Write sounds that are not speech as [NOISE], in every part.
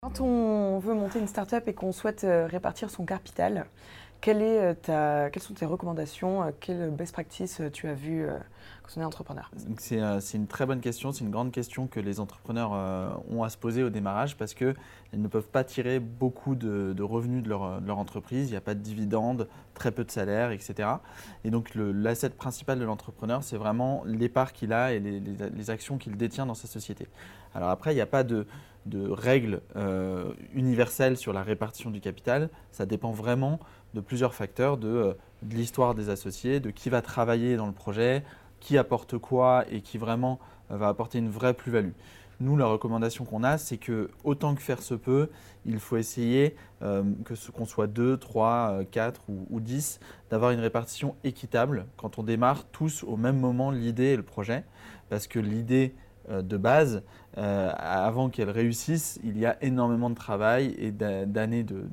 Quand on veut monter une start-up et qu'on souhaite euh, répartir son capital, euh, quelles sont tes recommandations euh, Quelle best practice tu as vu quand on est entrepreneur? C'est une très bonne question, c'est une grande question que les entrepreneurs ont à se poser au démarrage parce qu'ils ne peuvent pas tirer beaucoup de, revenus de leur, entreprise, il n'y a pas de dividendes, très peu de salaires, etc. Et donc l'asset principal de l'entrepreneur, c'est vraiment les parts qu'il a et les actions qu'il détient dans sa société. Alors après, il n'y a pas de de règles euh, universelles sur la répartition du capital. Ça dépend vraiment de plusieurs facteurs, de, euh, l'histoire des associés, de qui va travailler dans le projet, qui apporte quoi et qui vraiment euh, va apporter une vraie plus-value. Nous, la recommandation qu'on a, c'est que autant que faire se peut, il faut essayer, que ce qu'on soit 2, 3, 4 ou, ou 10, d'avoir une répartition équitable quand on démarre tous au même moment l'idée et le projet. Parce que l'idée, de base, euh, avant qu'elle réussisse, il y a énormément de travail et d'années de,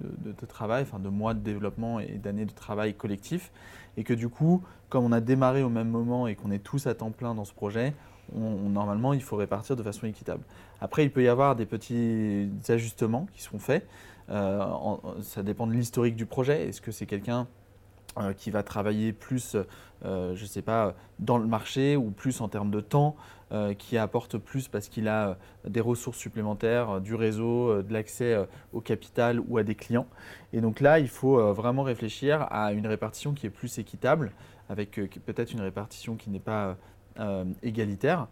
travail, enfin de mois de développement et d'années de travail collectif. Et que du coup, comme on a démarré au même moment et qu'on est tous à temps plein dans ce projet, normalement, il faut répartir de façon équitable. Après, il peut y avoir des petits ajustements qui sont faits. Euh, ça dépend de l'historique du projet. Est-ce que c'est quelqu'un euh, qui va travailler plus, euh, je ne sais pas, dans le marché ou plus en termes de temps, euh, qui apporte plus parce qu'il a des ressources supplémentaires, du réseau, de l'accès au capital ou à des clients. Et donc là, il faut vraiment réfléchir à une répartition qui est plus équitable, avec peut-être une répartition qui n'est pas égalitaire.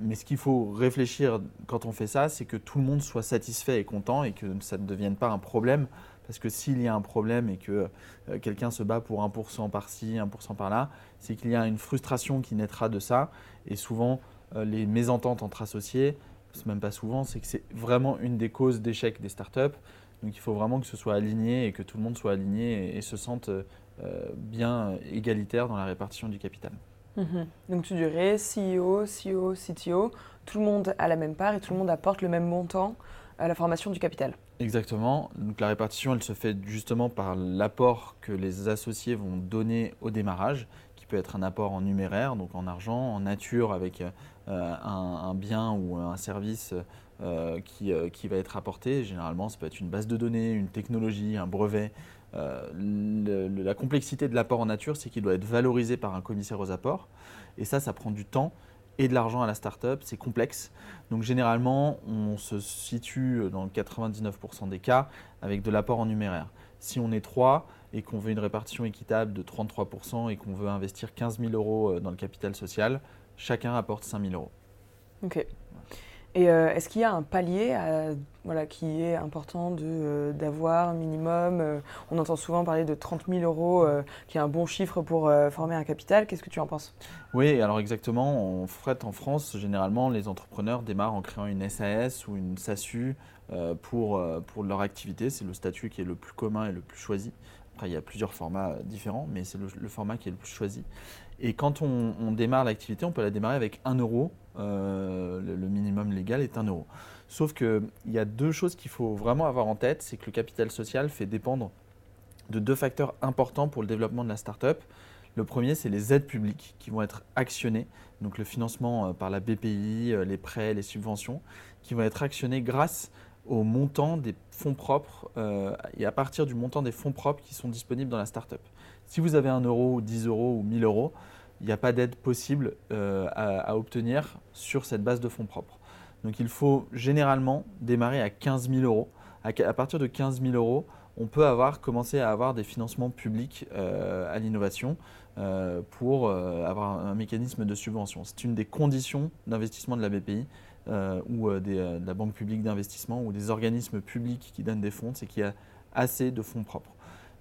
mais ce qu'il faut réfléchir quand on fait ça, c'est que tout le monde soit satisfait et content et que ça ne devienne pas un problème parce que s'il y a un problème et que euh, quelqu'un se bat pour 1% par-ci, 1% par-là, c'est qu'il y a une frustration qui naîtra de ça. Et souvent, euh, les mésententes entre associés, c'est même pas souvent, c'est que c'est vraiment une des causes d'échec des startups. Donc il faut vraiment que ce soit aligné et que tout le monde soit aligné et, se sente euh, bien égalitaire dans la répartition du capital. Mhm. Donc tu dirais CEO, CEO, CTO, tout le monde a la même part et tout le monde apporte le même montant à la formation du capital. Exactement. Donc la répartition, elle se fait justement par l'apport que les associés vont donner au démarrage, qui peut être un apport en numéraire, donc en argent, en nature avec euh, un, bien ou un service euh, qui, euh, qui, va être apporté. Généralement, ça peut être une base de données, une technologie, un brevet. La complexité de l'apport en nature, c'est qu'il doit être valorisé par un commissaire aux apports. Et ça, ça prend du temps et de l'argent à la start-up, c'est complexe. Donc généralement, on se situe dans 99% des cas avec de l'apport en numéraire. Si on est 3 et qu'on veut une répartition équitable de 33% et qu'on veut investir 15 000 euros euh, dans le capital social, chacun apporte 5 000 euros. Ok. Et euh, est-ce qu'il y a un palier voilà, qui est important euh, d'avoir minimum euh, On entend souvent parler de 30 000 euros, qui est un bon chiffre pour former un capital. Qu'est-ce que tu en penses? Oui, alors exactement. En fait, en France, généralement, les entrepreneurs démarrent en créant une SAS ou une SASU pour, pour leur activité. C'est le statut qui est le plus commun et le plus choisi. Après, il y a plusieurs formats différents, mais c'est le, format qui est le plus choisi. Et quand on, démarre l'activité, on peut la démarrer avec 1 euro euh, le, minimum légal est 1 euro. Sauf qu'il y a deux choses qu'il faut vraiment avoir en tête, c'est que le capital social fait dépendre de deux facteurs importants pour le développement de la start-up. Le premier, c'est les aides publiques qui vont être actionnées, donc le financement euh, par la BPI, euh, les prêts, les subventions, qui vont être actionnés grâce au montant des fonds propres et à partir du montant des fonds propres qui sont disponibles dans la start-up. Si vous avez 1 euro, 10 euros ou 1000 euros, il n'y a pas d'aide possible euh, à, obtenir sur cette base de fonds propres. Donc il faut généralement démarrer à 15 000 euros. À, partir de 15 000 euros, on peut avoir, commencer à avoir des financements publics euh, à l'innovation euh, pour avoir un mécanisme de subvention. C'est une des conditions d'investissement de la BPI ou de la Banque publique d'investissement ou des organismes publics qui donnent des fonds, c'est qu'il y a assez de fonds propres.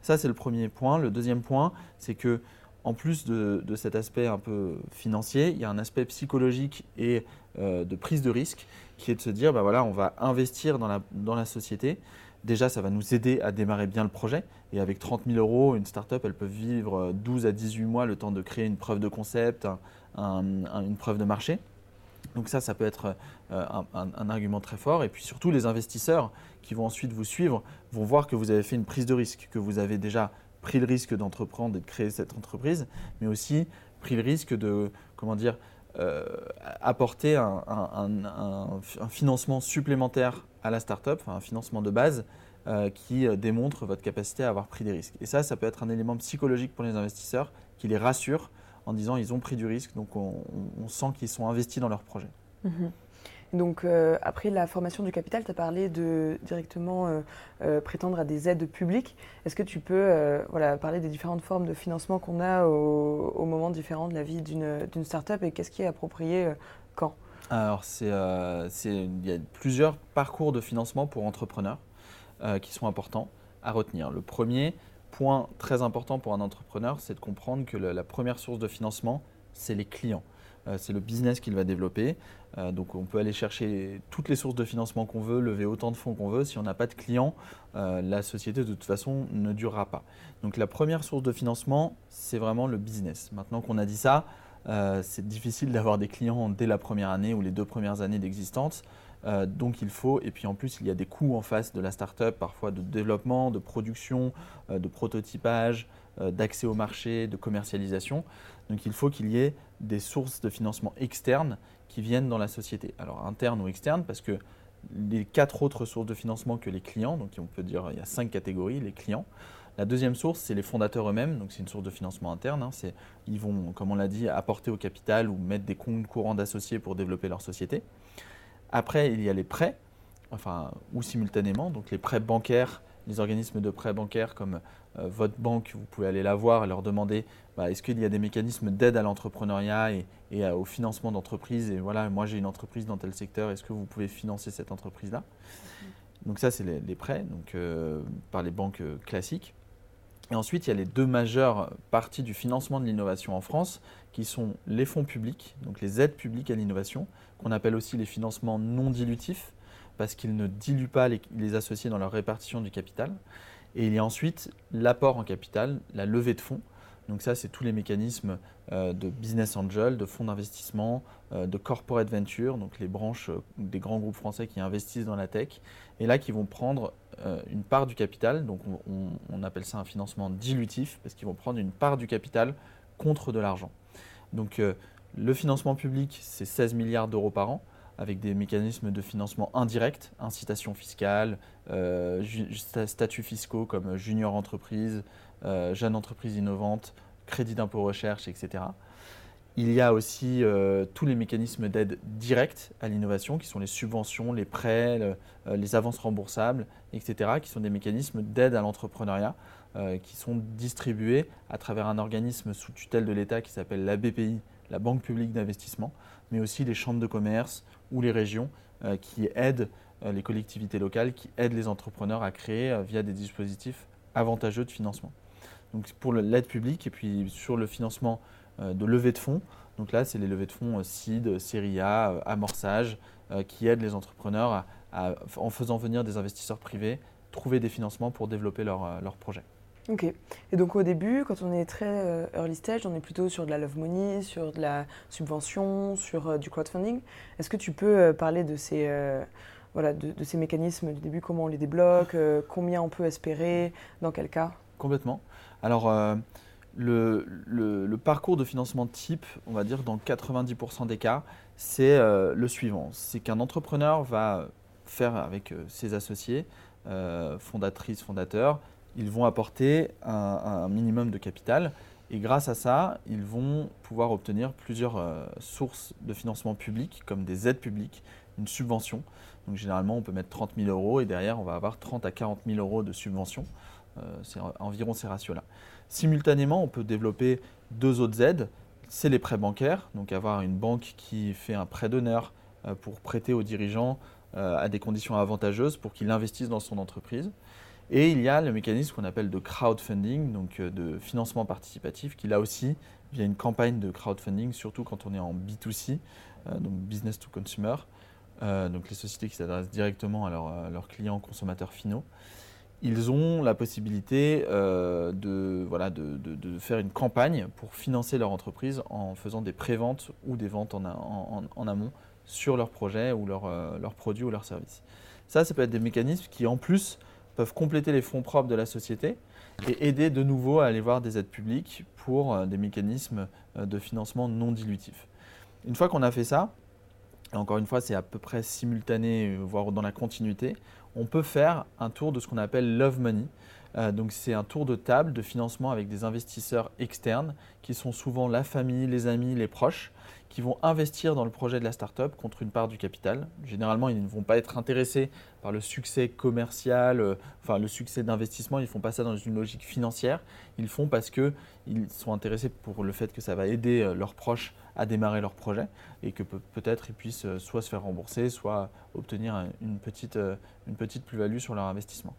Ça, c'est le premier point. Le deuxième point, c'est que en plus de, cet aspect un peu financier, il y a un aspect psychologique et euh, de prise de risque qui est de se dire, bah voilà, on va investir dans la, société. Déjà, ça va nous aider à démarrer bien le projet. Et avec 30 000 euros, une startup, elle peut vivre 12 à 18 mois le temps de créer une preuve de concept, une preuve de marché. Donc ça, ça peut être euh, un, argument très fort. Et puis surtout, les investisseurs qui vont ensuite vous suivre vont voir que vous avez fait une prise de risque, que vous avez déjà pris le risque d'entreprendre et de créer cette entreprise, mais aussi pris le risque de, comment dire, euh, apporter un, financement supplémentaire à la startup, un financement de base euh, qui démontre votre capacité à avoir pris des risques. Et ça, ça peut être un élément psychologique pour les investisseurs qui les rassure en disant ils ont pris du risque, donc on, sent qu'ils sont investis dans leur projet. Mhm. Donc euh, après la formation du capital, tu as parlé de directement euh, euh, prétendre à des aides publiques. Est-ce que tu peux voilà, parler des différentes formes de financement qu'on a au, moment différent de la vie d'une start-up et qu'est-ce qui est approprié quand? Alors il y a plusieurs parcours de financement pour entrepreneurs qui sont importants à retenir. Le premier, point très important pour un entrepreneur, c'est de comprendre que la première source de financement, c'est les clients. Euh, c'est le business qu'il va développer. Euh, donc on peut aller chercher toutes les sources de financement qu'on veut, lever autant de fonds qu'on veut. Si on n'a pas de clients, euh, la société de toute façon ne durera pas. Donc la première source de financement, c'est vraiment le business. Maintenant qu'on a dit ça, c'est difficile d'avoir des clients dès la première année ou les deux premières années d'existence. Donc il faut, et puis en plus il y a des coûts en face de la startup, parfois de développement, de production, de prototypage, d'accès au marché, de commercialisation. Donc il faut qu'il y ait des sources de financement externes qui viennent dans la société. Alors internes ou externes, parce que les quatre autres sources de financement que les clients, donc on peut dire il y a cinq catégories, les clients. La deuxième source, c'est les fondateurs eux-mêmes, donc c'est une source de financement interne. Hein. ils vont, comme on l'a dit, apporter au capital ou mettre des comptes courants d'associés pour développer leur société. Après, il y a les prêts, enfin, ou simultanément, donc les prêts bancaires, les organismes de prêts bancaires comme euh, votre banque, vous pouvez aller la voir et leur demander bah, est-ce qu'il y a des mécanismes d'aide à l'entrepreneuriat et, au financement d'entreprises Et voilà, moi j'ai une entreprise dans tel secteur, est-ce que vous pouvez financer cette entreprise-là? Donc ça, c'est les, prêts donc, euh, par les banques euh, classiques. Et ensuite, il y a les deux majeures parties du financement de l'innovation en France, qui sont les fonds publics, donc les aides publiques à l'innovation, qu'on appelle aussi les financements non dilutifs, parce qu'ils ne diluent pas les, associés dans leur répartition du capital. Et il y a ensuite l'apport en capital, la levée de fonds. Donc ça, c'est tous les mécanismes euh, de business angel, de fonds d'investissement, euh, de corporate venture, donc les branches euh, des grands groupes français qui investissent dans la tech, et là qui vont prendre une part du capital. Donc on, on appelle ça un financement dilutif, parce qu'ils vont prendre une part du capital contre de l'argent. Donc le financement public, c'est 16 milliards d'euros par an, avec des mécanismes de financement indirect, incitation fiscale, euh, statuts fiscaux comme junior entreprise, euh, jeune entreprise innovante, crédit d'impôt recherche, etc. Il y a aussi euh, tous les mécanismes d'aide directe à l'innovation, qui sont les subventions, les prêts, les avances remboursables, etc., qui sont des mécanismes d'aide à l'entrepreneuriat, qui sont distribués à travers un organisme sous tutelle de l'État qui s'appelle la BPI, la Banque publique d'investissement, mais aussi les chambres de commerce ou les régions euh, qui aident euh, les collectivités locales, qui aident les entrepreneurs à créer euh, via des dispositifs avantageux de financement. Donc pour l'aide publique et puis sur le financement de levée de fonds, donc là c'est les levées de fonds CID, Série amorçage, qui aident les entrepreneurs en faisant venir des investisseurs privés, trouver des financements pour développer leurs leur projets. Ok. Et donc au début, quand on est très euh, early stage, on est plutôt sur de la love money, sur de la subvention, sur euh, du crowdfunding. Est-ce que tu peux euh, parler de ces, voilà, de, ces mécanismes du début, comment on les débloque, combien on peut espérer, dans quel cas? Complètement. Alors le, le, parcours de financement type, on va dire dans 90% des cas, c'est le suivant. C'est qu'un entrepreneur va faire avec ses associés, fondatrices, fondateurs, ils vont apporter un, minimum de capital. Et grâce à ça, ils vont pouvoir obtenir plusieurs euh, sources de financement public, comme des aides publiques, une subvention. Donc généralement, on peut mettre 30 000 euros et derrière, on va avoir 30 à 40 000 euros de subvention. Euh, c'est environ ces ratios-là. Simultanément, on peut développer deux autres aides. C'est les prêts bancaires, donc avoir une banque qui fait un prêt d'honneur euh, pour prêter aux dirigeants à des conditions avantageuses pour qu'il investisse dans son entreprise. Et il y a le mécanisme qu'on appelle de crowdfunding, donc de financement participatif, qui là aussi, via une campagne de crowdfunding, surtout quand on est en B2C, donc business to consumer, donc les sociétés qui s'adressent directement à, leurs clients consommateurs finaux, ils ont la possibilité euh, de, voilà, de, faire une campagne pour financer leur entreprise en faisant des préventes ou des ventes en, amont sur leur projet ou leurs euh, leur produits ou leurs services. Ça, ça peut être des mécanismes qui, en plus, peuvent compléter les fonds propres de la société et aider de nouveau à aller voir des aides publiques pour euh, des mécanismes de financement non dilutifs. Une fois qu'on a fait ça, et encore une fois, c'est à peu près simultané, voire dans la continuité, on peut faire un tour de ce qu'on appelle Love Money. Euh, donc c'est un tour de table de financement avec des investisseurs externes qui sont souvent la famille, les amis, les proches, qui vont investir dans le projet de la startup contre une part du capital. Généralement, ils ne vont pas être intéressés par le succès commercial, euh, enfin le succès d'investissement, ils ne font pas ça dans une logique financière, ils font parce qu'ils sont intéressés pour le fait que ça va aider euh, leurs proches à démarrer leur projet et que peut-être ils puissent soit se faire rembourser, soit obtenir une petite, une petite plus-value sur leur investissement.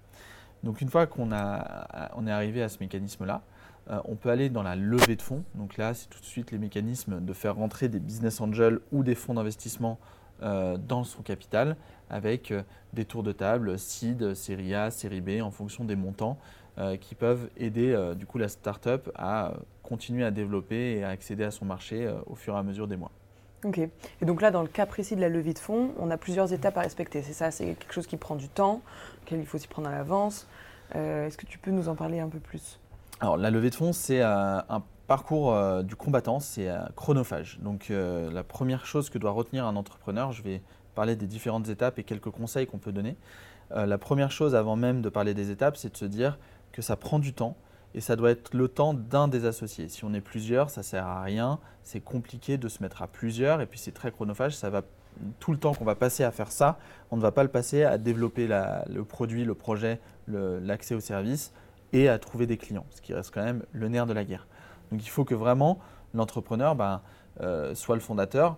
Donc une fois qu'on on est arrivé à ce mécanisme-là, euh, on peut aller dans la levée de fonds. Donc là, c'est tout de suite les mécanismes de faire rentrer des business angels ou des fonds d'investissement euh, dans son capital avec euh, des tours de table, seed, série A, série B, en fonction des montants qui peuvent aider du coup la startup à continuer à développer et à accéder à son marché au fur et à mesure des mois. Ok. Et donc là, dans le cas précis de la levée de fonds, on a plusieurs étapes à respecter. C'est ça, c'est quelque chose qui prend du temps, auquel il faut s'y prendre à l'avance. Est-ce que tu peux nous en parler un peu plus? Alors, la levée de fonds, c'est euh, un parcours euh, du combattant, c'est euh, chronophage. Donc, la première chose que doit retenir un entrepreneur, je vais parler des différentes étapes et quelques conseils qu'on peut donner. la première chose, avant même de parler des étapes, c'est de se dire que ça prend du temps et ça doit être le temps d'un des associés. Si on est plusieurs, ça sert à rien. C'est compliqué de se mettre à plusieurs et puis c'est très chronophage. Ça va tout le temps qu'on va passer à faire ça, on ne va pas le passer à développer le produit, le projet, l'accès au service et à trouver des clients, ce qui reste quand même le nerf de la guerre. Donc il faut que vraiment l'entrepreneur ben, euh, soit le fondateur,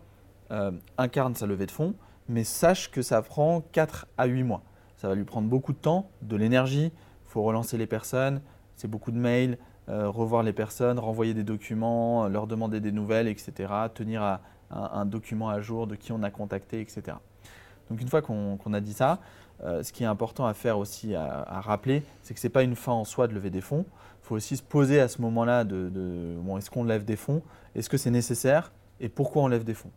euh, incarne sa levée de fonds, mais sache que ça prend 4 à 8 mois. Ça va lui prendre beaucoup de temps, de l'énergie, il faut relancer les personnes, c'est beaucoup de mails, euh, revoir les personnes, renvoyer des documents, leur demander des nouvelles, etc., tenir un, document à jour de qui on a contacté, etc. Donc une fois qu'on a dit ça, euh, ce qui est important à faire aussi, à, rappeler, c'est que ce n'est pas une fin en soi de lever des fonds. Il faut aussi se poser à ce moment-là de, bon, est-ce qu'on lève des fonds? Est-ce que c'est nécessaire? Et pourquoi on lève des fonds?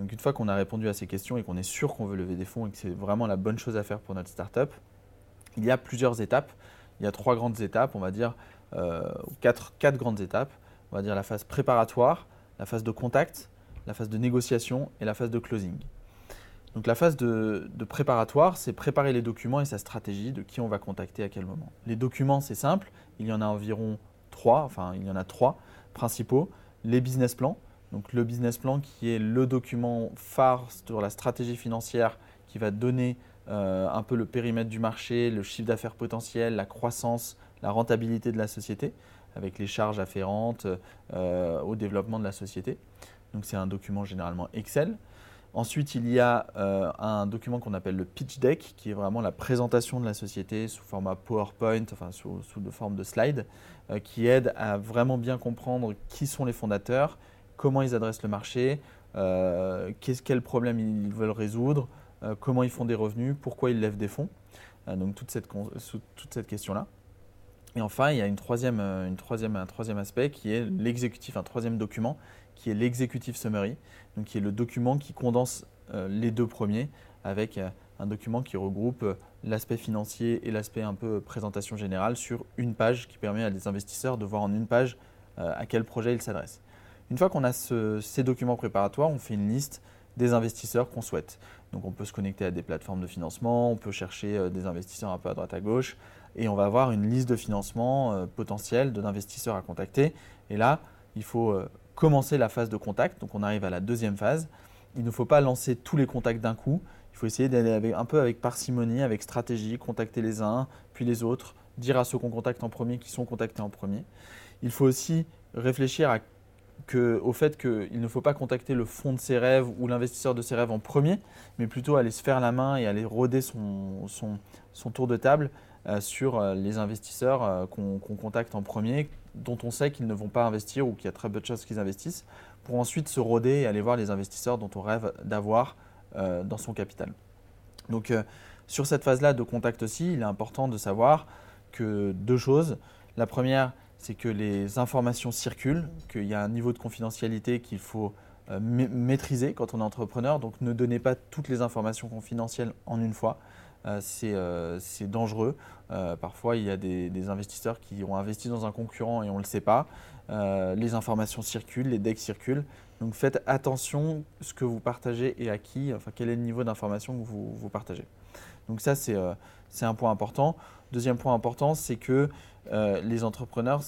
Donc une fois qu'on a répondu à ces questions et qu'on est sûr qu'on veut lever des fonds et que c'est vraiment la bonne chose à faire pour notre startup, il y a plusieurs étapes. Il y a trois grandes étapes, on va dire, euh, quatre, quatre grandes étapes. On va dire la phase préparatoire, la phase de contact, la phase de négociation et la phase de closing. Donc la phase de, préparatoire, c'est préparer les documents et sa stratégie de qui on va contacter à quel moment. Les documents, c'est simple, il y en a environ trois, enfin il y en a trois principaux. Les business plans, donc le business plan qui est le document phare sur la stratégie financière qui va donner euh, un peu le périmètre du marché, le chiffre d'affaires potentiel, la croissance, la rentabilité de la société, avec les charges afférentes euh, au développement de la société. Donc c'est un document généralement Excel. Ensuite, il y a euh, un document qu'on appelle le pitch deck, qui est vraiment la présentation de la société sous format PowerPoint, enfin sous, de forme de slide, qui aide à vraiment bien comprendre qui sont les fondateurs, comment ils adressent le marché, euh, quel problème ils veulent résoudre, comment ils font des revenus, pourquoi ils lèvent des fonds. donc toute cette, toute cette question-là. Et enfin, il y a une troisième, un troisième aspect qui est l'exécutif, un troisième document qui est l'executive summary, donc qui est le document qui condense euh, les deux premiers avec euh, un document qui regroupe euh, l'aspect financier et l'aspect un peu présentation générale sur une page qui permet à des investisseurs de voir en une page à quel projet ils s'adressent. Une fois qu'on a ces documents préparatoires, on fait une liste des investisseurs qu'on souhaite. Donc on peut se connecter à des plateformes de financement, on peut chercher des investisseurs un peu à droite à gauche et on va avoir une liste de financement potentiel d'investisseurs à contacter. Et là, il faut commencer la phase de contact. Donc on arrive à la deuxième phase. Il ne faut pas lancer tous les contacts d'un coup. Il faut essayer d'aller un peu avec parcimonie, avec stratégie, contacter les uns, puis les autres, dire à ceux qu'on contacte en premier qui sont contactés en premier. Il faut aussi réfléchir au fait qu'il ne faut pas contacter le fond de ses rêves ou l'investisseur de ses rêves en premier, mais plutôt aller se faire la main et aller roder son, son, tour de table sur les investisseurs qu'on contacte en premier, dont on sait qu'ils ne vont pas investir ou qu'il y a très peu de chances qu'ils investissent, pour ensuite se rôder et aller voir les investisseurs dont on rêve d'avoir dans son capital. Donc sur cette phase-là de contact aussi, il est important de savoir que deux choses. La première, c'est que les informations circulent, qu'il y a un niveau de confidentialité qu'il faut euh, maîtriser quand on est entrepreneur. Donc ne donnez pas toutes les informations confidentielles en une fois. Euh, euh, c'est dangereux. parfois, il y a des, investisseurs qui ont investi dans un concurrent et on ne le sait pas. les informations circulent, les decks circulent. Donc faites attention ce que vous partagez et à qui, enfin quel est le niveau d'information que vous, vous partagez. Donc ça, c'est un point important. Deuxième point important, c'est que euh, les entrepreneurs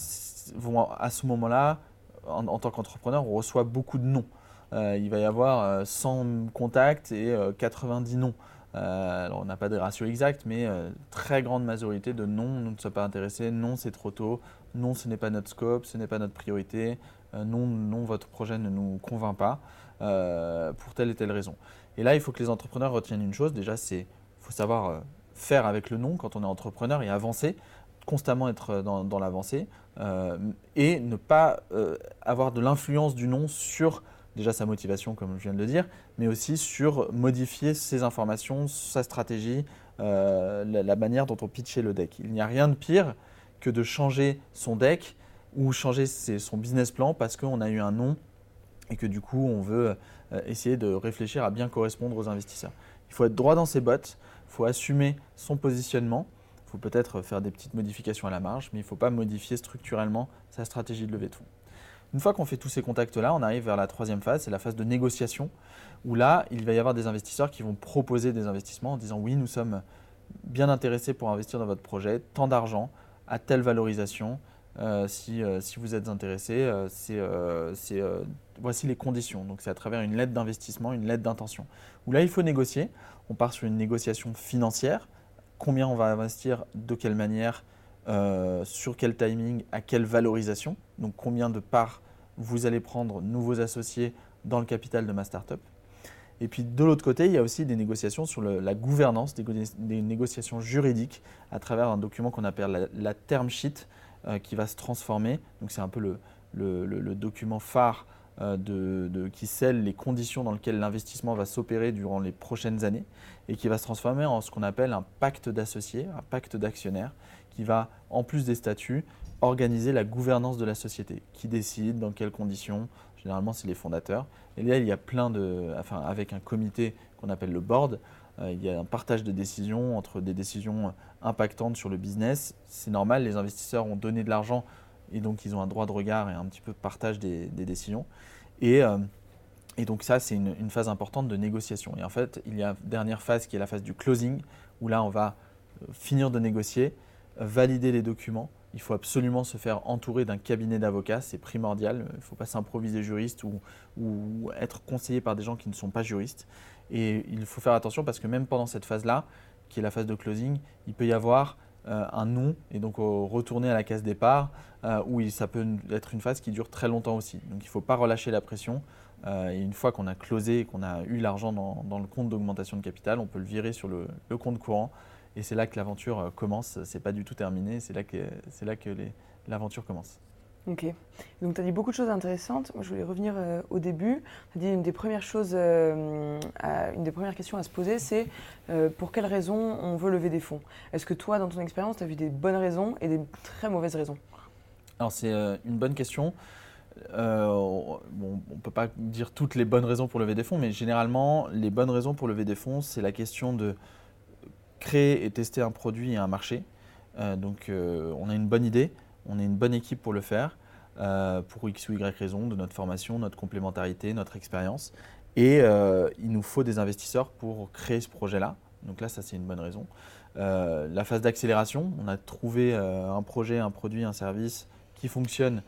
vont à ce moment-là, en, tant qu'entrepreneur, on reçoit beaucoup de noms. Euh, il va y avoir 100 euh, contacts et 90 noms. alors on n'a pas de ratio exact, mais très grande majorité de non, nous ne sommes pas intéressés, non c'est trop tôt, non ce n'est pas notre scope, ce n'est pas notre priorité, non, non votre projet ne nous convainc pas pour telle et telle raison. Et là il faut que les entrepreneurs retiennent une chose, déjà c'est faut savoir faire avec le non quand on est entrepreneur et avancer, constamment être dans, l'avancée euh, et ne pas euh, avoir de l'influence du non sur déjà sa motivation, comme je viens de le dire, mais aussi sur modifier ses informations, sa stratégie, euh, la, manière dont on pitchait le deck. Il n'y a rien de pire que de changer son deck ou changer son business plan parce qu'on a eu un non et que du coup on veut essayer de réfléchir à bien correspondre aux investisseurs. Il faut être droit dans ses bottes, il faut assumer son positionnement. Il faut peut-être faire des petites modifications à la marge, mais il ne faut pas modifier structurellement sa stratégie de levée de fonds. Une fois qu'on fait tous ces contacts-là, on arrive vers la troisième phase, c'est la phase de négociation, où là, il va y avoir des investisseurs qui vont proposer des investissements en disant oui, nous sommes bien intéressés pour investir dans votre projet, tant d'argent, à telle valorisation, euh, euh, si, vous êtes intéressé, euh, voici les conditions. Donc c'est à travers une lettre d'investissement, une lettre d'intention. Où là, il faut négocier. On part sur une négociation financière. Combien on va investir, de quelle manière, sur quel timing, à quelle valorisation. Donc combien de parts vous allez prendre, nouveaux associés, dans le capital de ma startup. Et puis de l'autre côté, il y a aussi des négociations sur la gouvernance, des, négociations juridiques à travers un document qu'on appelle la term sheet, euh, qui va se transformer. Donc c'est un peu le, document phare euh, de, qui scelle les conditions dans lesquelles l'investissement va s'opérer durant les prochaines années et qui va se transformer en ce qu'on appelle un pacte d'associés, un pacte d'actionnaires, qui va, en plus des statuts, organiser la gouvernance de la société. Qui décide, dans quelles conditions Généralement, c'est les fondateurs. Et là, il y a plein de. Enfin, avec un comité qu'on appelle le board, euh, il y a un partage de décisions entre des décisions impactantes sur le business. C'est normal, les investisseurs ont donné de l'argent et donc ils ont un droit de regard et un petit peu de partage des, décisions. Et, euh, et, donc ça, c'est une, phase importante de négociation. Et en fait, il y a une dernière phase qui est la phase du closing, où là, on va euh, finir de négocier, valider les documents. Il faut absolument se faire entourer d'un cabinet d'avocats, c'est primordial. Il ne faut pas s'improviser juriste ou, être conseillé par des gens qui ne sont pas juristes. Et il faut faire attention parce que même pendant cette phase-là, qui est la phase de closing, il peut y avoir un non et donc retourner à la case départ euh, où ça peut être une phase qui dure très longtemps aussi. Donc il ne faut pas relâcher la pression. Euh, et une fois qu'on a closé et qu'on a eu l'argent dans, le compte d'augmentation de capital, on peut le virer sur le, compte courant. Et c'est là que l'aventure commence. Ce n'est pas du tout terminé. C'est là que l'aventure commence. Ok. Donc, tu as dit beaucoup de choses intéressantes. Moi, je voulais revenir euh, au début. Tu as dit une des premières choses, euh, une des premières questions à se poser, c'est euh, pour quelles raisons on veut lever des fonds? Est-ce que toi, dans ton expérience, tu as vu des bonnes raisons et des très mauvaises raisons? Alors, c'est une bonne question. on ne peut pas dire toutes les bonnes raisons pour lever des fonds, mais généralement, les bonnes raisons pour lever des fonds, c'est la question de créer et tester un produit et un marché. donc, on a une bonne idée on est une bonne équipe pour le faire, euh, pour X ou Y raison, de notre formation, notre complémentarité, notre expérience. Et euh, il nous faut des investisseurs pour créer ce projet-là. Donc là, ça, c'est une bonne raison. Euh, la phase d'accélération, on a trouvé un projet, un produit, un service qui fonctionne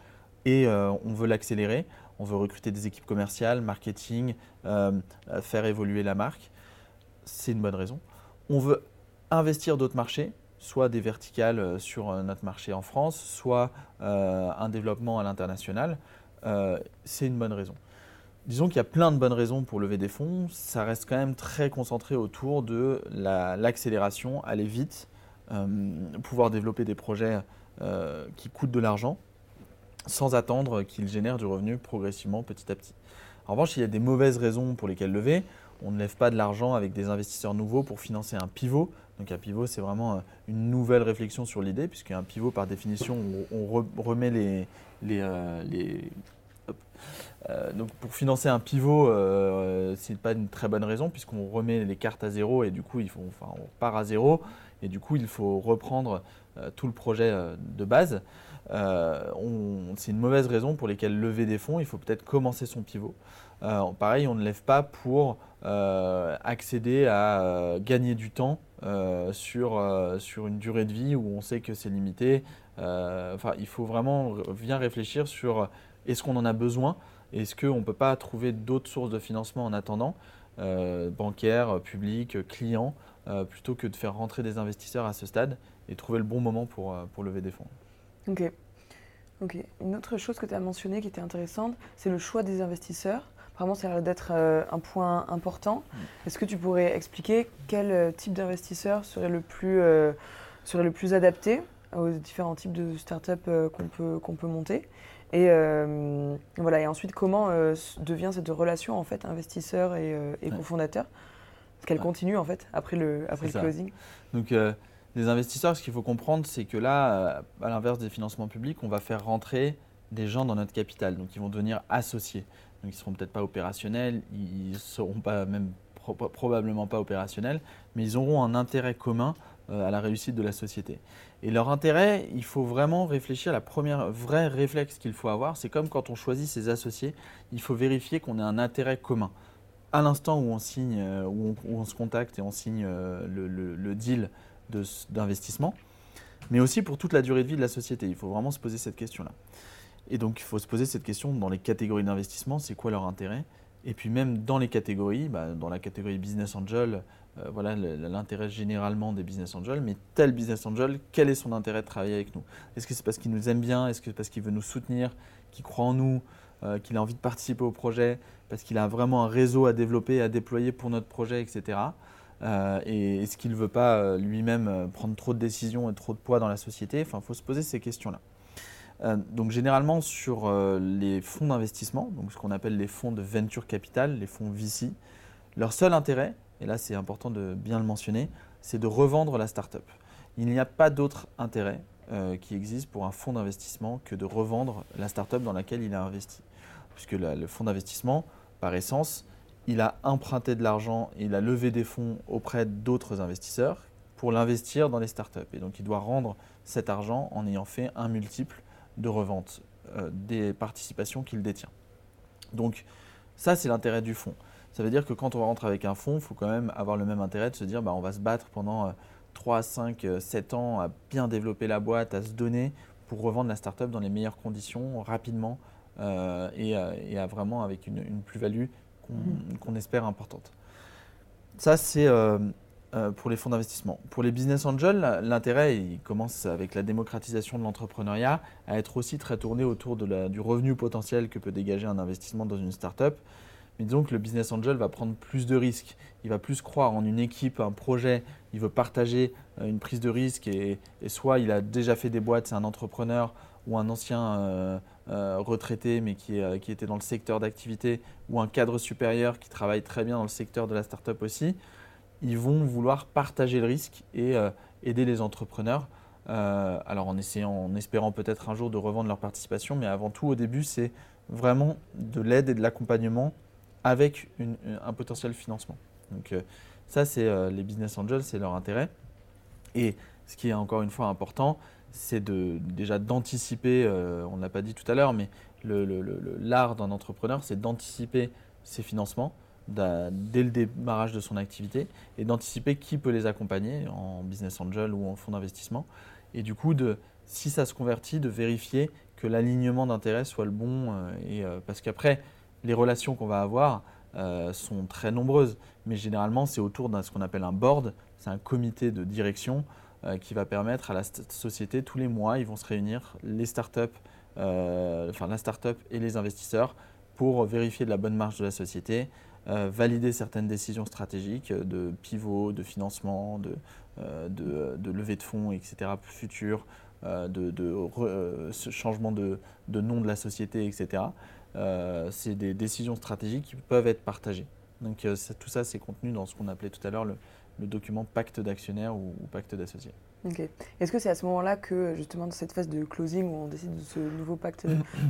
et on veut l'accélérer. On veut recruter des équipes commerciales, marketing, faire évoluer la marque. C'est une bonne raison. On veut investir d'autres marchés soit des verticales euh, sur euh, notre marché en France, soit euh, un développement à l'international, c'est une bonne raison. Disons qu'il y a plein de bonnes raisons pour lever des fonds. Ça reste quand même très concentré autour de l'accélération, aller vite, pouvoir développer des projets qui coûtent de l'argent sans attendre qu'ils génèrent du revenu progressivement petit à petit. En revanche, il y a des mauvaises raisons pour lesquelles lever. On ne lève pas de l'argent avec des investisseurs nouveaux pour financer un pivot. Donc un pivot, c'est vraiment euh, une nouvelle réflexion sur l'idée, puisqu'un pivot, par définition, on, remet les... euh, euh, donc pour financer un pivot, ce n'est pas une très bonne raison, puisqu'on remet les cartes à zéro et du coup, il faut, enfin, on part à zéro. Et du coup, il faut reprendre tout le projet de base. c'est une mauvaise raison pour lesquelles lever des fonds, il faut peut-être commencer son pivot. pareil, on ne lève pas pour accéder à gagner du temps euh, sur, euh, sur une durée de vie où on sait que c'est limité. Euh, enfin, il faut vraiment bien réfléchir sur est-ce qu'on en a besoin? Est-ce qu'on ne peut pas trouver d'autres sources de financement en attendant, bancaires, publics, clients, plutôt que de faire rentrer des investisseurs à ce stade et trouver le bon moment pour, pour lever des fonds. Ok. Ok. Une autre chose que tu as mentionnée qui était intéressante, c'est le choix des investisseurs. Vraiment, ça a l'air d'être euh, un point important. Mm. Est-ce que tu pourrais expliquer quel euh, type d'investisseur serait le plus, euh, serait le plus adapté aux différents types de startups qu'on peut, qu'on peut monter? Et, voilà, et ensuite, comment devient cette relation en fait, investisseur et, cofondateur? Est-ce qu'elle continue en fait après le, après le closing. Donc, les investisseurs, ce qu'il faut comprendre, c'est que là, à l'inverse des financements publics, on va faire rentrer des gens dans notre capital, donc ils vont devenir associés. Donc ils ne seront peut-être pas opérationnels, ils ne seront pas même probablement pas opérationnels, mais ils auront un intérêt commun euh, à la réussite de la société. Et leur intérêt, il faut vraiment réfléchir, la première vraie réflexe qu'il faut avoir, c'est comme quand on choisit ses associés, il faut vérifier qu'on ait un intérêt commun. À l'instant où on signe, euh, où on, se contacte et on signe euh, le, deal d'investissement, mais aussi pour toute la durée de vie de la société. Il faut vraiment se poser cette question-là. Et donc, il faut se poser cette question dans les catégories d'investissement, c'est quoi leur intérêt? Et puis même dans les catégories, bah, dans la catégorie business angel, euh, voilà l'intérêt généralement des business angels, mais tel business angel, quel est son intérêt de travailler avec nous? Est-ce que c'est parce qu'il nous aime bien? Est-ce que c'est parce qu'il veut nous soutenir, qu'il croit en nous, euh, qu'il a envie de participer au projet, parce qu'il a vraiment un réseau à développer, à déployer pour notre projet, etc. Euh, et est-ce qu'il ne veut pas lui-même prendre trop de décisions et trop de poids dans la société? Enfin, il faut se poser ces questions-là. Euh, donc généralement sur euh, les fonds d'investissement, donc ce qu'on appelle les fonds de venture capital, les fonds VC, leur seul intérêt, et là c'est important de bien le mentionner, c'est de revendre la start-up. Il n'y a pas d'autre intérêt euh, qui existe pour un fonds d'investissement que de revendre la start-up dans laquelle il a investi. Puisque le fonds d'investissement, par essence, il a emprunté de l'argent il a levé des fonds auprès d'autres investisseurs pour l'investir dans les startups. Et donc il doit rendre cet argent en ayant fait un multiple de revente euh, des participations qu'il détient. Donc ça, c'est l'intérêt du fonds. Ça veut dire que quand on rentre avec un fonds, il faut quand même avoir le même intérêt de se dire bah, on va se battre pendant 3, 5, 7 ans à bien développer la boîte, à se donner pour revendre la startup dans les meilleures conditions, rapidement euh, et, à vraiment avec une, plus-value mmh. qu'on espère importante. Ça, c'est euh, euh, pour les fonds d'investissement. Pour les business angels, l'intérêt, il commence avec la démocratisation de l'entrepreneuriat à être aussi très tourné autour du revenu potentiel que peut dégager un investissement dans une start-up. Mais disons que le business angel va prendre plus de risques. Il va plus croire en une équipe, un projet. Il veut partager euh, une prise de risque et, soit il a déjà fait des boîtes, c'est un entrepreneur ou un ancien euh, retraité mais qui, qui était dans le secteur d'activité ou un cadre supérieur qui travaille très bien dans le secteur de la start-up aussi ils vont vouloir partager le risque et euh, aider les entrepreneurs. Euh, alors en, essayant, en espérant peut-être un jour de revendre leur participation, mais avant tout au début c'est vraiment de l'aide et de l'accompagnement avec un potentiel financement. Donc euh, ça c'est les business angels, c'est leur intérêt. Et ce qui est encore une fois important, c'est de, déjà d'anticiper, on ne l'a pas dit tout à l'heure, mais l'art d'un entrepreneur, c'est d'anticiper ses financements dès le démarrage de son activité et d'anticiper qui peut les accompagner en business angel ou en fonds d'investissement. Et du coup, de, si ça se convertit, de vérifier que l'alignement d'intérêt soit le bon. Euh, et, euh, parce qu'après, les relations qu'on va avoir euh, sont très nombreuses, mais généralement, c'est autour d'un ce qu'on appelle un board, c'est un comité de direction qui va permettre à la société, tous les mois, ils vont se réunir, les startups, enfin la startup et les investisseurs, pour vérifier de la bonne marge de la société, valider certaines décisions stratégiques de pivot, de financement, de, de, levée de fonds, etc., futures, de, ce changement de, nom de la société, etc. c'est des décisions stratégiques qui peuvent être partagées. Donc tout ça, c'est contenu dans ce qu'on appelait tout à l'heure le, document pacte d'actionnaires ou pacte d'associés. Est-ce que c'est à ce moment-là que, justement, dans cette phase de closing où on décide de ce nouveau pacte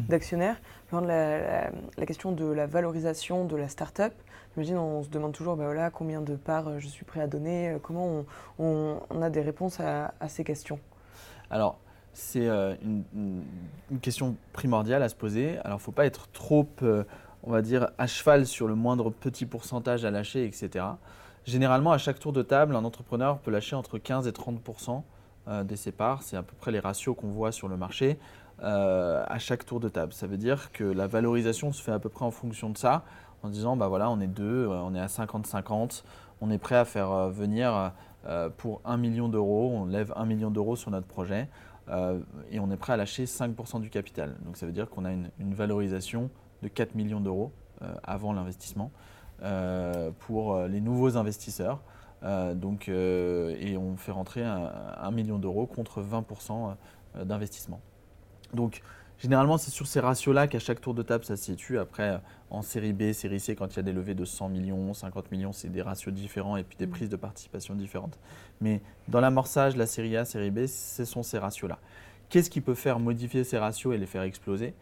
d'actionnaires, la, la, question de la valorisation de la start-up, j'imagine on se demande toujours voilà, combien de parts euh, je suis prêt à donner, euh, comment on, a des réponses à, ces questions? Alors, c'est euh, une, question primordiale à se poser. Alors, il ne faut pas être trop, on va dire, à cheval sur le moindre petit pourcentage à lâcher, etc. Généralement, à chaque tour de table, un entrepreneur peut lâcher entre 15 et 30% euh, de ses parts. C'est à peu près les ratios qu'on voit sur le marché euh, à chaque tour de table. Ça veut dire que la valorisation se fait à peu près en fonction de ça, en disant bah voilà, on est deux, euh, on est à 50-50, on est prêt à faire venir pour 1 million d'euros, on lève 1 million d'euros sur notre projet et on est prêt à lâcher 5% du capital. Donc ça veut dire qu'on a une, une, valorisation de 4 millions d'euros avant l'investissement. Euh, pour euh, les nouveaux investisseurs. Euh, donc, et on fait rentrer un, million d'euros contre 20% d'investissement. Donc, Généralement, c'est sur ces ratios-là qu'à chaque tour de table, ça se situe. Après, en série B, série C, quand il y a des levées de 100 millions, 50 millions, c'est des ratios différents et puis des mmh. prises de participation différentes. Mais dans l'amorçage, la série A, série B, ce sont ces ratios-là. Qu'est-ce qui peut faire modifier ces ratios et les faire exploser?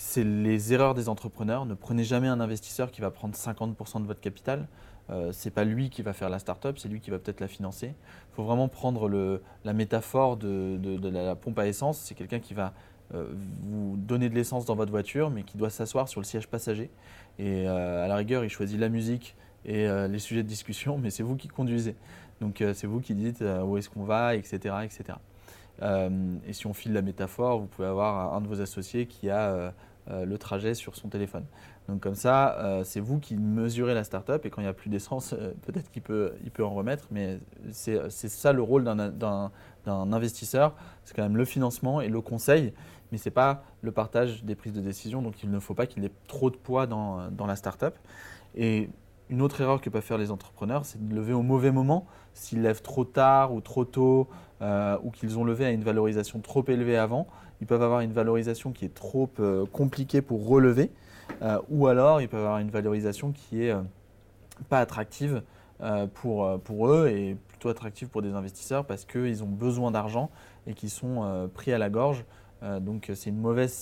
C'est les erreurs des entrepreneurs. Ne prenez jamais un investisseur qui va prendre 50% de votre capital. Euh, ce n'est pas lui qui va faire la start-up, c'est lui qui va peut-être la financer. Il faut vraiment prendre la métaphore de, la pompe à essence. C'est quelqu'un qui va euh, vous donner de l'essence dans votre voiture, mais qui doit s'asseoir sur le siège passager. Et euh, à la rigueur, il choisit la musique et les sujets de discussion, [LAUGHS] mais c'est vous qui conduisez. Donc c'est vous qui dites où est-ce qu'on va, etc. etc. et si on file la métaphore, vous pouvez avoir un de vos associés qui a euh, le trajet sur son téléphone. Donc comme ça, euh, c'est vous qui mesurez la startup et quand il n'y a plus d'essence, euh, peut-être qu'il peut, il peut en remettre, mais c'est ça le rôle d'un investisseur, c'est quand même le financement et le conseil, mais ce n'est pas le partage des prises de décision, donc il ne faut pas qu'il ait trop de poids dans, dans la startup. Et une autre erreur que peuvent faire les entrepreneurs, c'est de lever au mauvais moment. S'ils lèvent trop tard ou trop tôt, ou qu'ils ont levé à une valorisation trop élevée avant, ils peuvent avoir une valorisation qui est trop euh, compliquée pour relever, euh, ou alors ils peuvent avoir une valorisation qui est euh, pas attractive pour, pour eux et plutôt attractive pour des investisseurs parce qu'ils ont besoin d'argent et qui sont pris à la gorge. donc c'est une mauvaise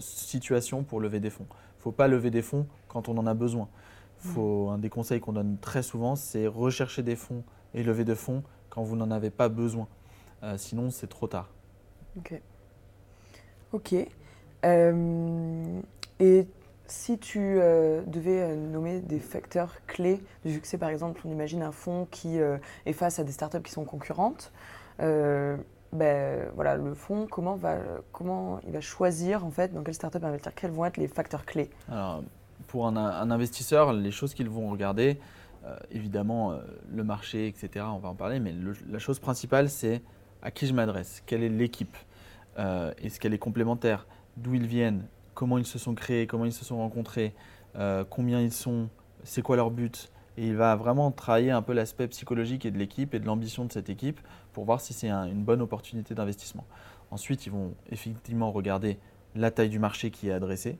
situation pour lever des fonds. Il ne faut pas lever des fonds quand on en a besoin. Faut, un des conseils qu'on donne très souvent, c'est rechercher des fonds et lever des fonds quand vous n'en avez pas besoin. sinon, c'est trop tard. Ok. Euh, et si tu euh, devais euh, nommer des facteurs clés du succès, par exemple, on imagine un fonds qui est face à des startups qui sont concurrentes. ben, voilà, le fonds, comment, va, comment il va choisir en fait dans quelle startup investir? Quels vont être les facteurs clés? Alors, pour un, investisseur, les choses qu'ils vont regarder, évidemment, le marché, etc., on va en parler, mais la chose principale, c'est à qui je m'adresse, quelle est l'équipe, euh, est-ce qu'elle est complémentaire, d'où ils viennent, comment ils se sont créés, comment ils se sont rencontrés, euh, combien ils sont, c'est quoi leur but. Et il va vraiment travailler un peu l'aspect psychologique et de l'équipe et de l'ambition de cette équipe pour voir si c'est une bonne opportunité d'investissement. Ensuite, ils vont effectivement regarder la taille du marché qui est adressé,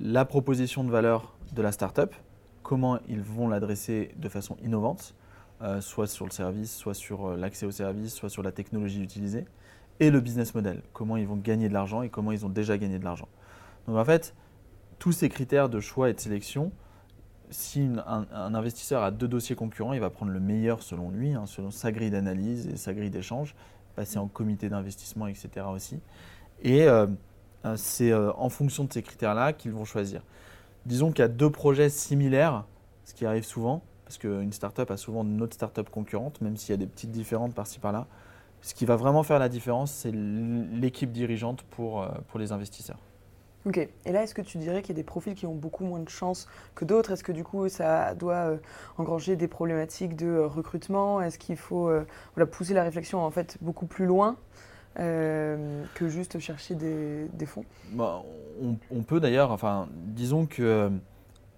la proposition de valeur de la startup, comment ils vont l'adresser de façon innovante, euh, soit sur le service, soit sur l'accès au service, soit sur la technologie utilisée et le business model, comment ils vont gagner de l'argent et comment ils ont déjà gagné de l'argent. Donc en fait, tous ces critères de choix et de sélection, si un, investisseur a deux dossiers concurrents, il va prendre le meilleur selon lui, hein, selon sa grille d'analyse et sa grille d'échange, passer en comité d'investissement, etc. aussi. Et euh, euh, c'est euh, en fonction de ces critères-là qu'ils vont choisir. Disons qu'il y a deux projets similaires, ce qui arrive souvent, parce qu'une startup a souvent une autre startup concurrente, même s'il y a des petites différences par-ci par-là. Ce qui va vraiment faire la différence, c'est l'équipe dirigeante pour, euh, pour les investisseurs. Ok. Et là, est-ce que tu dirais qu'il y a des profils qui ont beaucoup moins de chance que d'autres? Est-ce que du coup, ça doit euh, engranger des problématiques de euh, recrutement? Est-ce qu'il faut pousser la réflexion en fait beaucoup plus loin que juste chercher des, fonds? Bah, on, peut d'ailleurs, enfin, disons que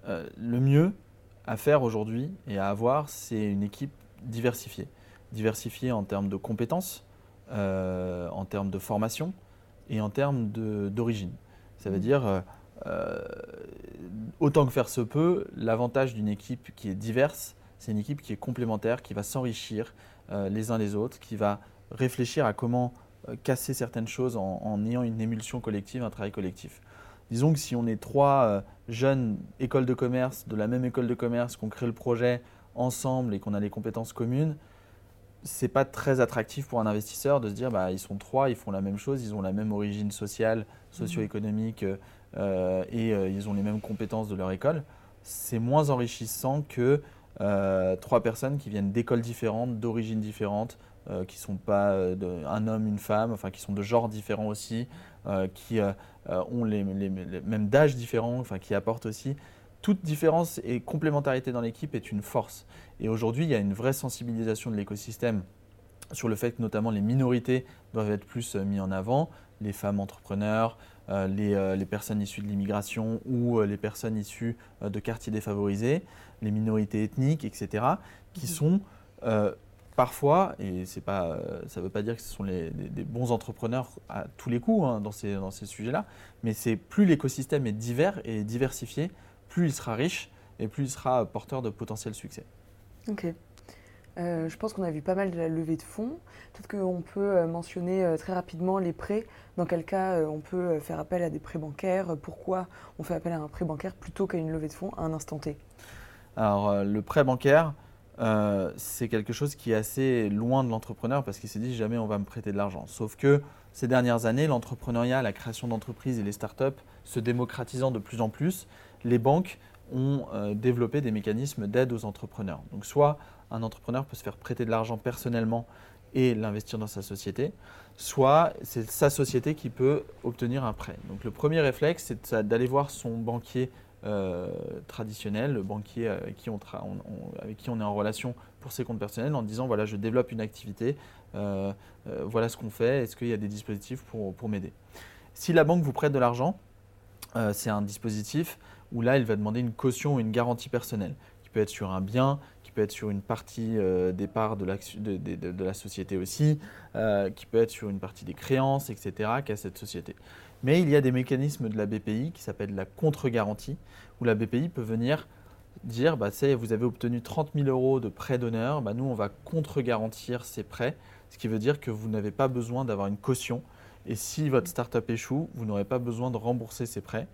le mieux à faire aujourd'hui et à avoir, c'est une équipe diversifiée. Diversifiée en termes de compétences, en termes de formation et en termes d'origine. Ça veut mmh. dire euh, autant que faire se peut, l'avantage d'une équipe qui est diverse, c'est une équipe qui est complémentaire, qui va s'enrichir euh, les uns les autres, qui va réfléchir à comment euh, casser certaines choses en, ayant une émulsion collective, un travail collectif. Disons que si on est trois jeunes écoles de commerce de la même école de commerce, qu'on crée le projet ensemble et qu'on a les compétences communes, c'est pas très attractif pour un investisseur de se dire bah, ils sont trois, ils font la même chose, ils ont la même origine sociale, mmh. socio-économique, euh, et euh, ils ont les mêmes compétences de leur école, c'est moins enrichissant que euh, trois personnes qui viennent d'écoles différentes, d'origines différentes, qui ne sont pas un homme, une femme, enfin qui sont de genres différents aussi, qui ont les, mêmes d'âge différents, enfin qui apportent aussi toute différence et complémentarité dans l'équipe est une force. Et aujourd'hui, il y a une vraie sensibilisation de l'écosystème sur le fait que notamment les minorités doivent être plus mises en avant, les femmes entrepreneurs, euh, euh, les, personnes issues de l'immigration ou euh, les personnes issues de quartiers défavorisés, les minorités ethniques, etc., qui mhm. sont parfois, et pas, ça ne veut pas dire que ce sont des bons entrepreneurs à tous les coups hein, dans ces, dans ces sujets-là, mais c'est plus l'écosystème est divers et diversifié, plus il sera riche et plus il sera porteur de potentiel succès. Ok. Euh, je pense qu'on a vu pas mal de la levée de fonds. Peut-être qu'on peut euh, mentionner euh, très rapidement les prêts. Dans quel cas on peut faire appel à des prêts bancaires? Pourquoi on fait appel à un prêt bancaire plutôt qu'à une levée de fonds à un instant T? Alors, le prêt bancaire, c'est quelque chose qui est assez loin de l'entrepreneur parce qu'il s'est dit jamais on va me prêter de l'argent. Sauf que ces dernières années, l'entrepreneuriat, la création d'entreprises et les startups se démocratisant de plus en plus, les banques ont développé des mécanismes d'aide aux entrepreneurs. Donc, soit un entrepreneur peut se faire prêter de l'argent personnellement et l'investir dans sa société, soit c'est sa société qui peut obtenir un prêt. Donc le premier réflexe, c'est d'aller voir son banquier euh, traditionnel, le banquier avec qui on, avec qui on, est en relation pour ses comptes personnels, en disant voilà, je développe une activité, euh, euh, voilà ce qu'on fait, est-ce qu'il y a des dispositifs pour m'aider? Si la banque vous prête de l'argent, c'est un dispositif où là, il va demander une caution ou une garantie personnelle, qui peut être sur un bien, peut être sur une partie euh, des parts de, la société aussi, euh, qui peut être sur une partie des créances, etc., qu'a cette société. Mais il y a des mécanismes de la BPI qui s'appellent la contre-garantie, où la BPI peut venir dire, bah, vous avez obtenu 30 000 euros de prêt d'honneur, bah, nous on va contre-garantir ces prêts, ce qui veut dire que vous n'avez pas besoin d'avoir une caution. Et si votre startup échoue, vous n'aurez pas besoin de rembourser ces prêts.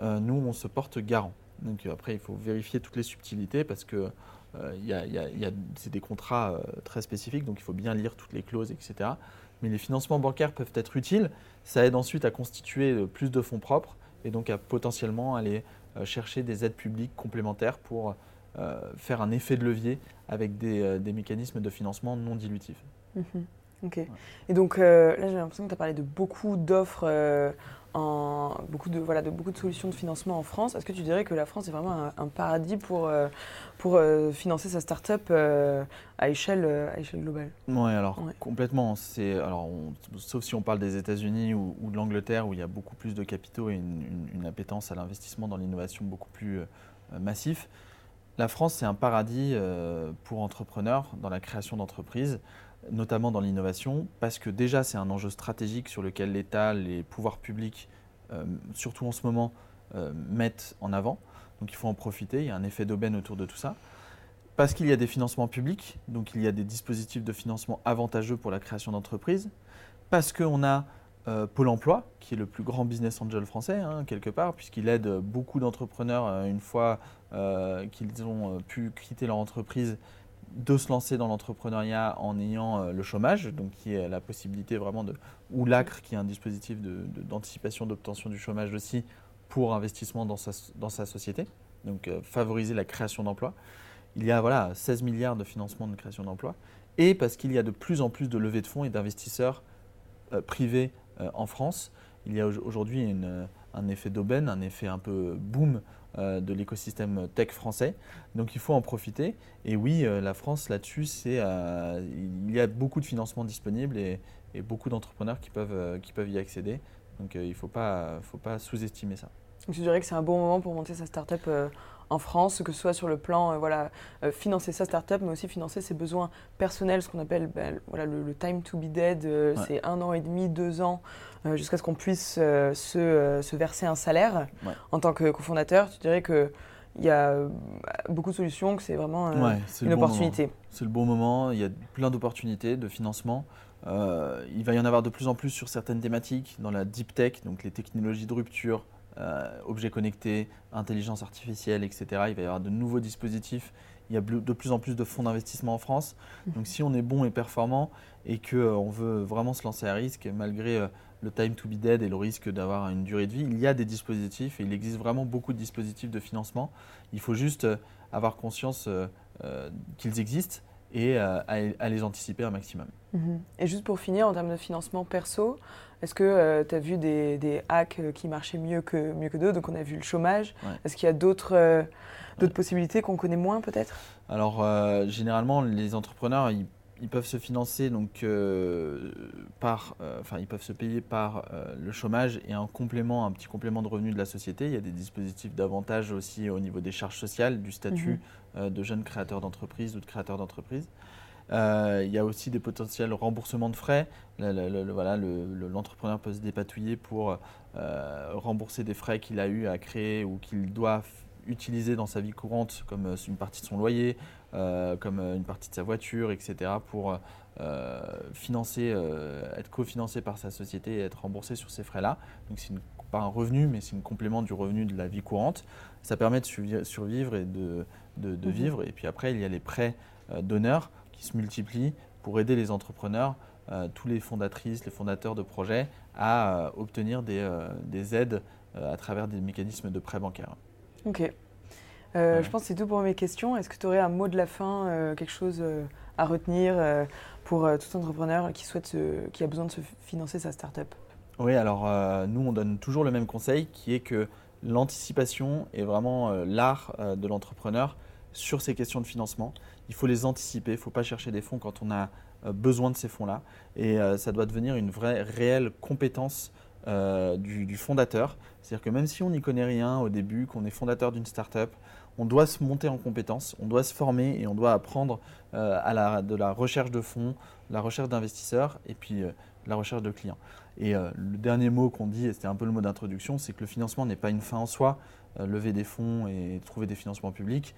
Euh, nous, on se porte garant. Donc après, il faut vérifier toutes les subtilités parce que euh, c'est des contrats euh, très spécifiques, donc il faut bien lire toutes les clauses, etc. Mais les financements bancaires peuvent être utiles. Ça aide ensuite à constituer euh, plus de fonds propres et donc à potentiellement aller chercher des aides publiques complémentaires pour faire un effet de levier avec des, mécanismes de financement non dilutifs. Mhm. Ok. Et donc là, j'ai l'impression que tu as parlé de beaucoup d'offres beaucoup de, voilà, de beaucoup de solutions de financement en France. Est-ce que tu dirais que la France est vraiment un, paradis pour, euh, pour euh, financer sa start-up euh, à, échelle, à échelle globale? Oui, alors complètement. C'est, alors sauf si on parle des États-Unis ou, de l'Angleterre où il y a beaucoup plus de capitaux et une, une, appétence à l'investissement dans l'innovation beaucoup plus massif. La France, c'est un paradis pour entrepreneurs dans la création d'entreprises notamment dans l'innovation, parce que déjà c'est un enjeu stratégique sur lequel l'État, les pouvoirs publics, euh, surtout en ce moment, euh, mettent en avant. Donc il faut en profiter, il y a un effet d'aubaine autour de tout ça. Parce qu'il y a des financements publics, donc il y a des dispositifs de financement avantageux pour la création d'entreprises. Parce qu'on a euh, Pôle Emploi, qui est le plus grand business angel français, hein, quelque part, puisqu'il aide beaucoup d'entrepreneurs une fois qu'ils ont pu quitter leur entreprise de se lancer dans l'entrepreneuriat en ayant euh, le chômage, donc qui est la possibilité vraiment de, ou l'ACRE qui est un dispositif d'anticipation d'obtention du chômage aussi pour investissement dans sa, dans sa société, donc euh, favoriser la création d'emplois. Il y a voilà, 16 milliards de financement de création d'emplois, et parce qu'il y a de plus en plus de levées de fonds et d'investisseurs euh, privés en France, il y a aujourd'hui un effet d'aubaine, un effet un peu boom de l'écosystème tech français. Donc il faut en profiter. Et oui, euh, la France là-dessus, c'est, euh, il y a beaucoup de financements disponibles et, et beaucoup d'entrepreneurs qui peuvent, qui peuvent y accéder. Donc il ne faut pas, faut pas sous-estimer ça. Donc tu dirais que c'est un bon moment pour monter sa startup en France, que ce soit sur le plan euh, voilà, euh, financer sa startup, mais aussi financer ses besoins personnels, ce qu'on appelle ben, voilà, le, time to be dead, euh, c'est un an et demi, deux ans, jusqu'à ce qu'on puisse se, se, verser un salaire en tant que cofondateur. Tu dirais que il y a beaucoup de solutions, que c'est vraiment une opportunité. c'est le bon moment, il y a plein d'opportunités de financement. il va y en avoir de plus en plus sur certaines thématiques, dans la deep tech, donc les technologies de rupture, euh, objets connectés, intelligence artificielle, etc. Il va y avoir de nouveaux dispositifs. Il y a de plus en plus de fonds d'investissement en France. Mmh. Donc si on est bon et performant et qu'on euh, veut vraiment se lancer à risque, malgré euh, le time to be dead et le risque d'avoir une durée de vie, il y a des dispositifs et il existe vraiment beaucoup de dispositifs de financement. Il faut juste avoir conscience qu'ils existent et à, les anticiper un maximum. Mmh. Et juste pour finir, en termes de financement perso, est-ce que euh, tu as vu des, hacks euh, qui marchaient mieux que, mieux que d'autres? Donc on a vu le chômage. Est-ce qu'il y a d'autres euh, possibilités qu'on connaît moins peut-être? Alors généralement les entrepreneurs ils, peuvent se financer donc par, enfin ils peuvent se payer par le chômage et un complément, un petit complément de revenu de la société. Il y a des dispositifs d'avantage aussi au niveau des charges sociales, du statut mhm. de jeunes créateurs d'entreprise ou de créateurs d'entreprise. Euh, il y a aussi des potentiels remboursements de frais. L'entrepreneur peut se dépatouiller pour euh, rembourser des frais qu'il a eu à créer ou qu'il doit utiliser dans sa vie courante, comme euh, une partie de son loyer, comme une partie de sa voiture, etc., pour financer, être cofinancé par sa société et être remboursé sur ces frais-là. Donc c'est pas un revenu, mais c'est un complément du revenu de la vie courante. Ça permet de survivre et de, de, mmh vivre. Et puis après, il y a les prêts d'honneur qui se multiplient pour aider les entrepreneurs, euh, tous les fondatrices, les fondateurs de projets à euh, obtenir des, euh, des aides à travers des mécanismes de prêt bancaire. Ok. Je pense que c'est tout pour mes questions. Est-ce que tu aurais un mot de la fin, quelque chose à retenir pour tout entrepreneur qui, souhaite qui a besoin de se financer sa start-up? Oui, alors nous, on donne toujours le même conseil qui est que l'anticipation est vraiment l'art de l'entrepreneur sur ces questions de financement. Il faut les anticiper, il ne faut pas chercher des fonds quand on a euh, besoin de ces fonds-là. Et euh, ça doit devenir une vraie, réelle compétence euh, du, fondateur. C'est-à-dire que même si on n'y connaît rien au début, qu'on est fondateur d'une start-up, on doit se monter en compétence, on doit se former et on doit apprendre à la, de la recherche de fonds, la recherche d'investisseurs et puis la recherche de clients. Et le dernier mot qu'on dit, et c'était un peu le mot d'introduction, c'est que le financement n'est pas une fin en soi. lever des fonds et trouver des financements publics,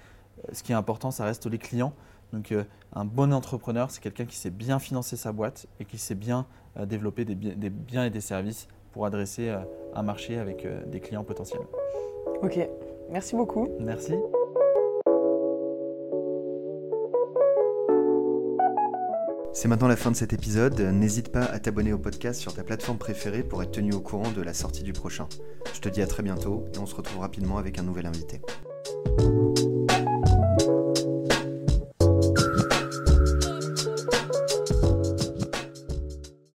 ce qui est important, ça reste les clients. Donc euh, un bon entrepreneur, c'est quelqu'un qui sait bien financer sa boîte et qui sait bien euh, développer des, biens et des services pour adresser un marché avec des clients potentiels. Ok, merci beaucoup. Merci. C'est maintenant la fin de cet épisode. N'hésite pas à t'abonner au podcast sur ta plateforme préférée pour être tenu au courant de la sortie du prochain. Je te dis à très bientôt et on se retrouve rapidement avec un nouvel invité.